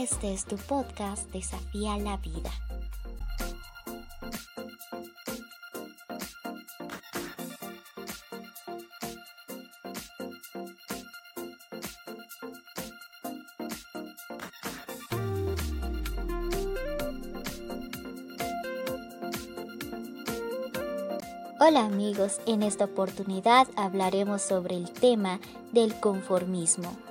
Este es tu podcast Desafía la Vida. Hola amigos, en esta oportunidad hablaremos sobre el tema del conformismo.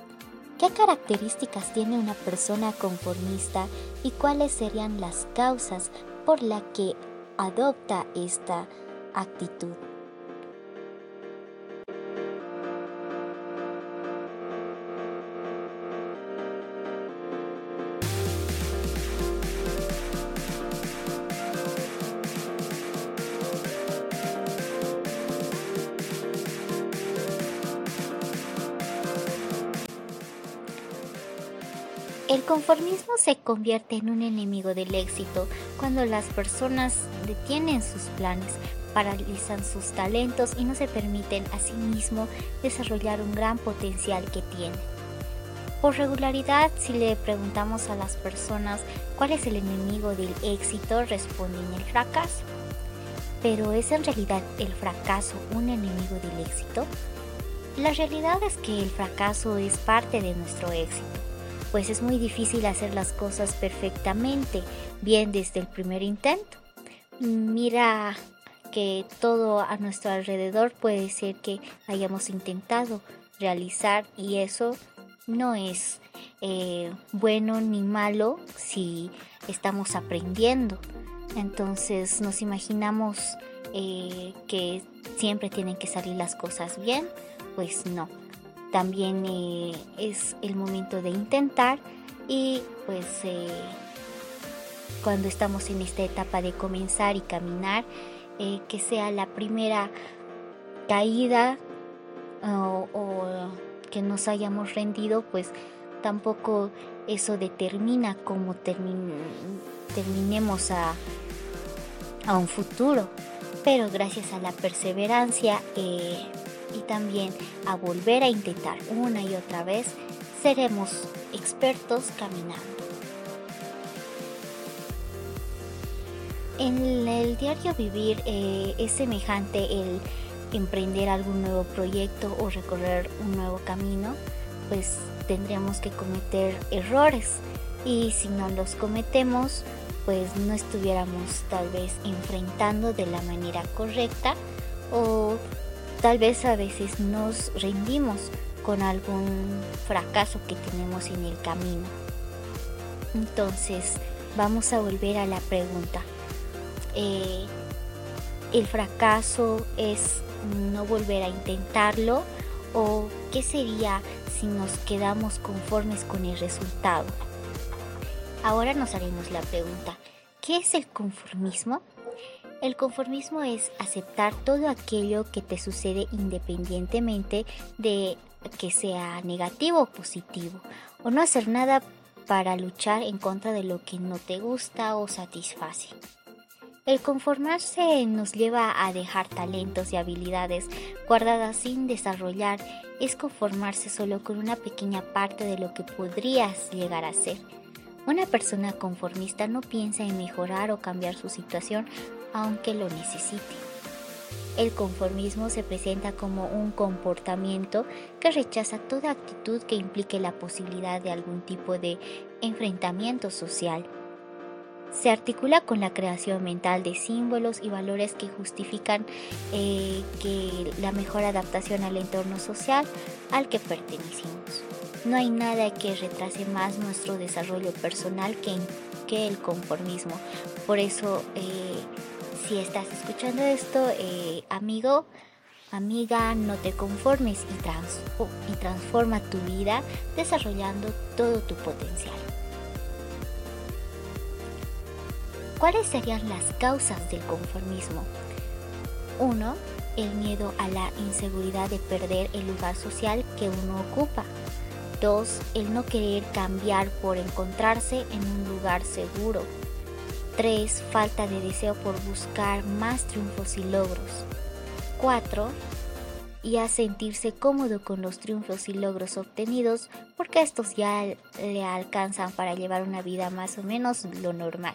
¿Qué características tiene una persona conformista y cuáles serían las causas por las que adopta esta actitud? El conformismo se convierte en un enemigo del éxito cuando las personas detienen sus planes, paralizan sus talentos y no se permiten a sí mismo desarrollar un gran potencial que tienen. Por regularidad, si le preguntamos a las personas cuál es el enemigo del éxito, responden el fracaso. Pero ¿es en realidad el fracaso un enemigo del éxito? La realidad es que el fracaso es parte de nuestro éxito pues es muy difícil hacer las cosas perfectamente bien desde el primer intento. Mira que todo a nuestro alrededor puede ser que hayamos intentado realizar y eso no es eh, bueno ni malo si estamos aprendiendo. Entonces nos imaginamos eh, que siempre tienen que salir las cosas bien, pues no también eh, es el momento de intentar y pues eh, cuando estamos en esta etapa de comenzar y caminar, eh, que sea la primera caída o, que nos hayamos rendido, pues tampoco eso determina cómo terminemos a, a, un futuro. Pero gracias a la perseverancia, y también a volver a intentar una y otra vez, seremos expertos caminando. En el diario vivir eh, es semejante el emprender algún nuevo proyecto o recorrer un nuevo camino, pues tendríamos que cometer errores y si no los cometemos, pues no estuviéramos tal vez enfrentando de la manera correcta o Tal vez a veces nos rendimos con algún fracaso que tenemos en el camino. Entonces, vamos a volver a la pregunta. Eh, ¿El fracaso es no volver a intentarlo? ¿O qué sería si nos quedamos conformes con el resultado? Ahora nos haremos la pregunta, ¿qué es el conformismo? El conformismo es aceptar todo aquello que te sucede independientemente de que sea negativo o positivo, o no hacer nada para luchar en contra de lo que no te gusta o satisface. El conformarse nos lleva a dejar talentos y habilidades guardadas sin desarrollar, es conformarse solo con una pequeña parte de lo que podrías llegar a ser. Una persona conformista no piensa en mejorar o cambiar su situación aunque lo necesite. El conformismo se presenta como un comportamiento que rechaza toda actitud que implique la posibilidad de algún tipo de enfrentamiento social. Se articula con la creación mental de símbolos y valores que justifican eh, que la mejor adaptación al entorno social al que pertenecemos. No hay nada que retrase más nuestro desarrollo personal que, el conformismo. Por eso eh, si estás escuchando esto, eh, amigo, amiga, no te conformes y, y transforma tu vida desarrollando todo tu potencial. ¿Cuáles serían las causas del conformismo? 1. El miedo a la inseguridad de perder el lugar social que uno ocupa. 2. El no querer cambiar por encontrarse en un lugar seguro. 3. Falta de deseo por buscar más triunfos y logros. 4. y a sentirse cómodo con los triunfos y logros obtenidos porque estos ya le alcanzan para llevar una vida más o menos lo normal.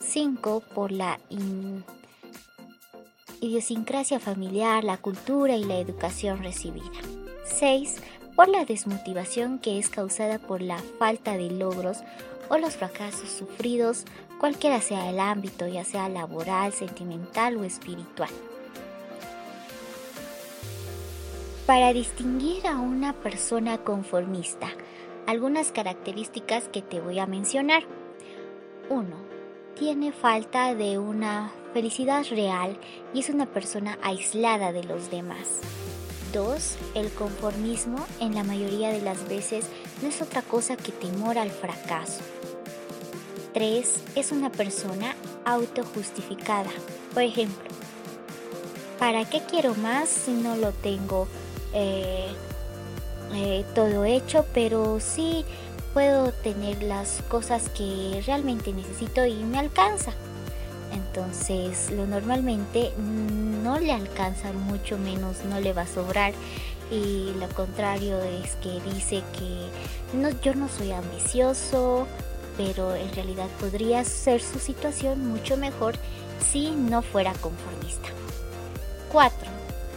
5. Por la idiosincrasia familiar, la cultura y la educación recibida. 6. Por la desmotivación que es causada por la falta de logros o los fracasos sufridos, cualquiera sea el ámbito, ya sea laboral, sentimental o espiritual. Para distinguir a una persona conformista, algunas características que te voy a mencionar. 1. Tiene falta de una felicidad real y es una persona aislada de los demás. 2. El conformismo en la mayoría de las veces no es otra cosa que temor al fracaso. 3. Es una persona autojustificada. Por ejemplo, ¿para qué quiero más si no lo tengo eh, eh, todo hecho? Pero sí puedo tener las cosas que realmente necesito y me alcanza. Entonces, lo normalmente no le alcanza, mucho menos no le va a sobrar. Y lo contrario es que dice que no, yo no soy ambicioso, pero en realidad podría ser su situación mucho mejor si no fuera conformista. 4.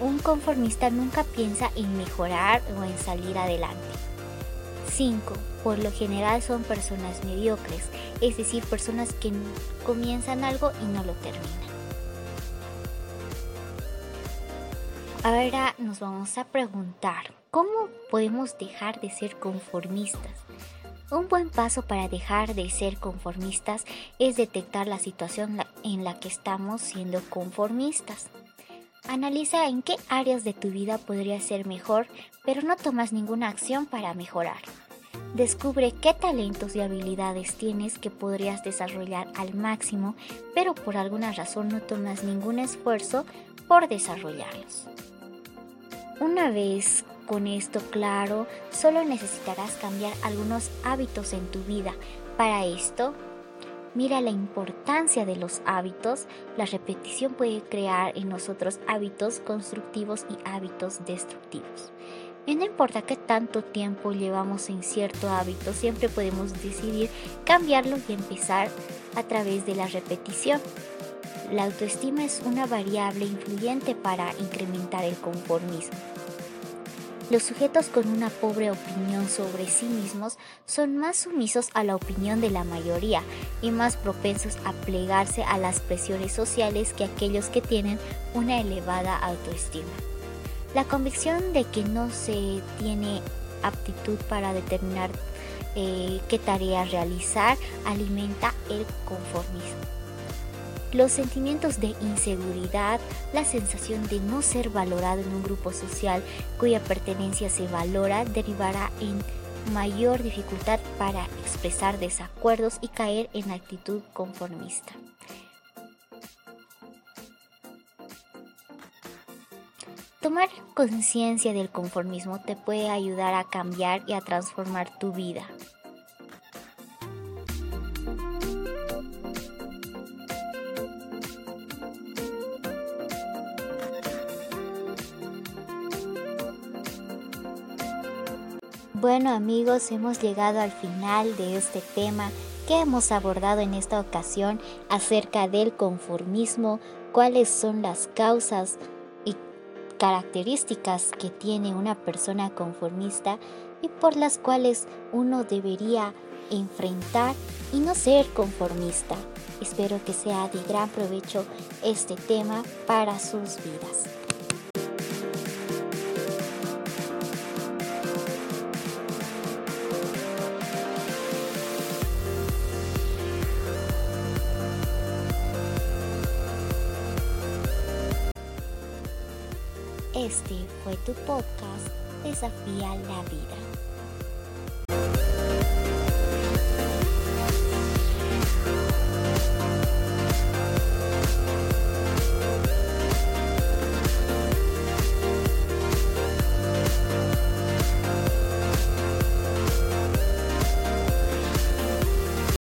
Un conformista nunca piensa en mejorar o en salir adelante. 5 por lo general son personas mediocres, es decir, personas que comienzan algo y no lo terminan. Ahora nos vamos a preguntar, ¿cómo podemos dejar de ser conformistas? Un buen paso para dejar de ser conformistas es detectar la situación en la que estamos siendo conformistas. Analiza en qué áreas de tu vida podría ser mejor, pero no tomas ninguna acción para mejorar. Descubre qué talentos y habilidades tienes que podrías desarrollar al máximo, pero por alguna razón no tomas ningún esfuerzo por desarrollarlos. Una vez con esto claro, solo necesitarás cambiar algunos hábitos en tu vida. Para esto, mira la importancia de los hábitos. La repetición puede crear en nosotros hábitos constructivos y hábitos destructivos. Y no importa qué tanto tiempo llevamos en cierto hábito, siempre podemos decidir cambiarlo y empezar a través de la repetición. La autoestima es una variable influyente para incrementar el conformismo. Los sujetos con una pobre opinión sobre sí mismos son más sumisos a la opinión de la mayoría y más propensos a plegarse a las presiones sociales que aquellos que tienen una elevada autoestima. La convicción de que no se tiene aptitud para determinar eh, qué tarea realizar alimenta el conformismo. Los sentimientos de inseguridad, la sensación de no ser valorado en un grupo social cuya pertenencia se valora, derivará en mayor dificultad para expresar desacuerdos y caer en actitud conformista. Tomar conciencia del conformismo te puede ayudar a cambiar y a transformar tu vida. Bueno amigos, hemos llegado al final de este tema que hemos abordado en esta ocasión acerca del conformismo, cuáles son las causas características que tiene una persona conformista y por las cuales uno debería enfrentar y no ser conformista. Espero que sea de gran provecho este tema para sus vidas. Este fue tu podcast Desafía la Vida.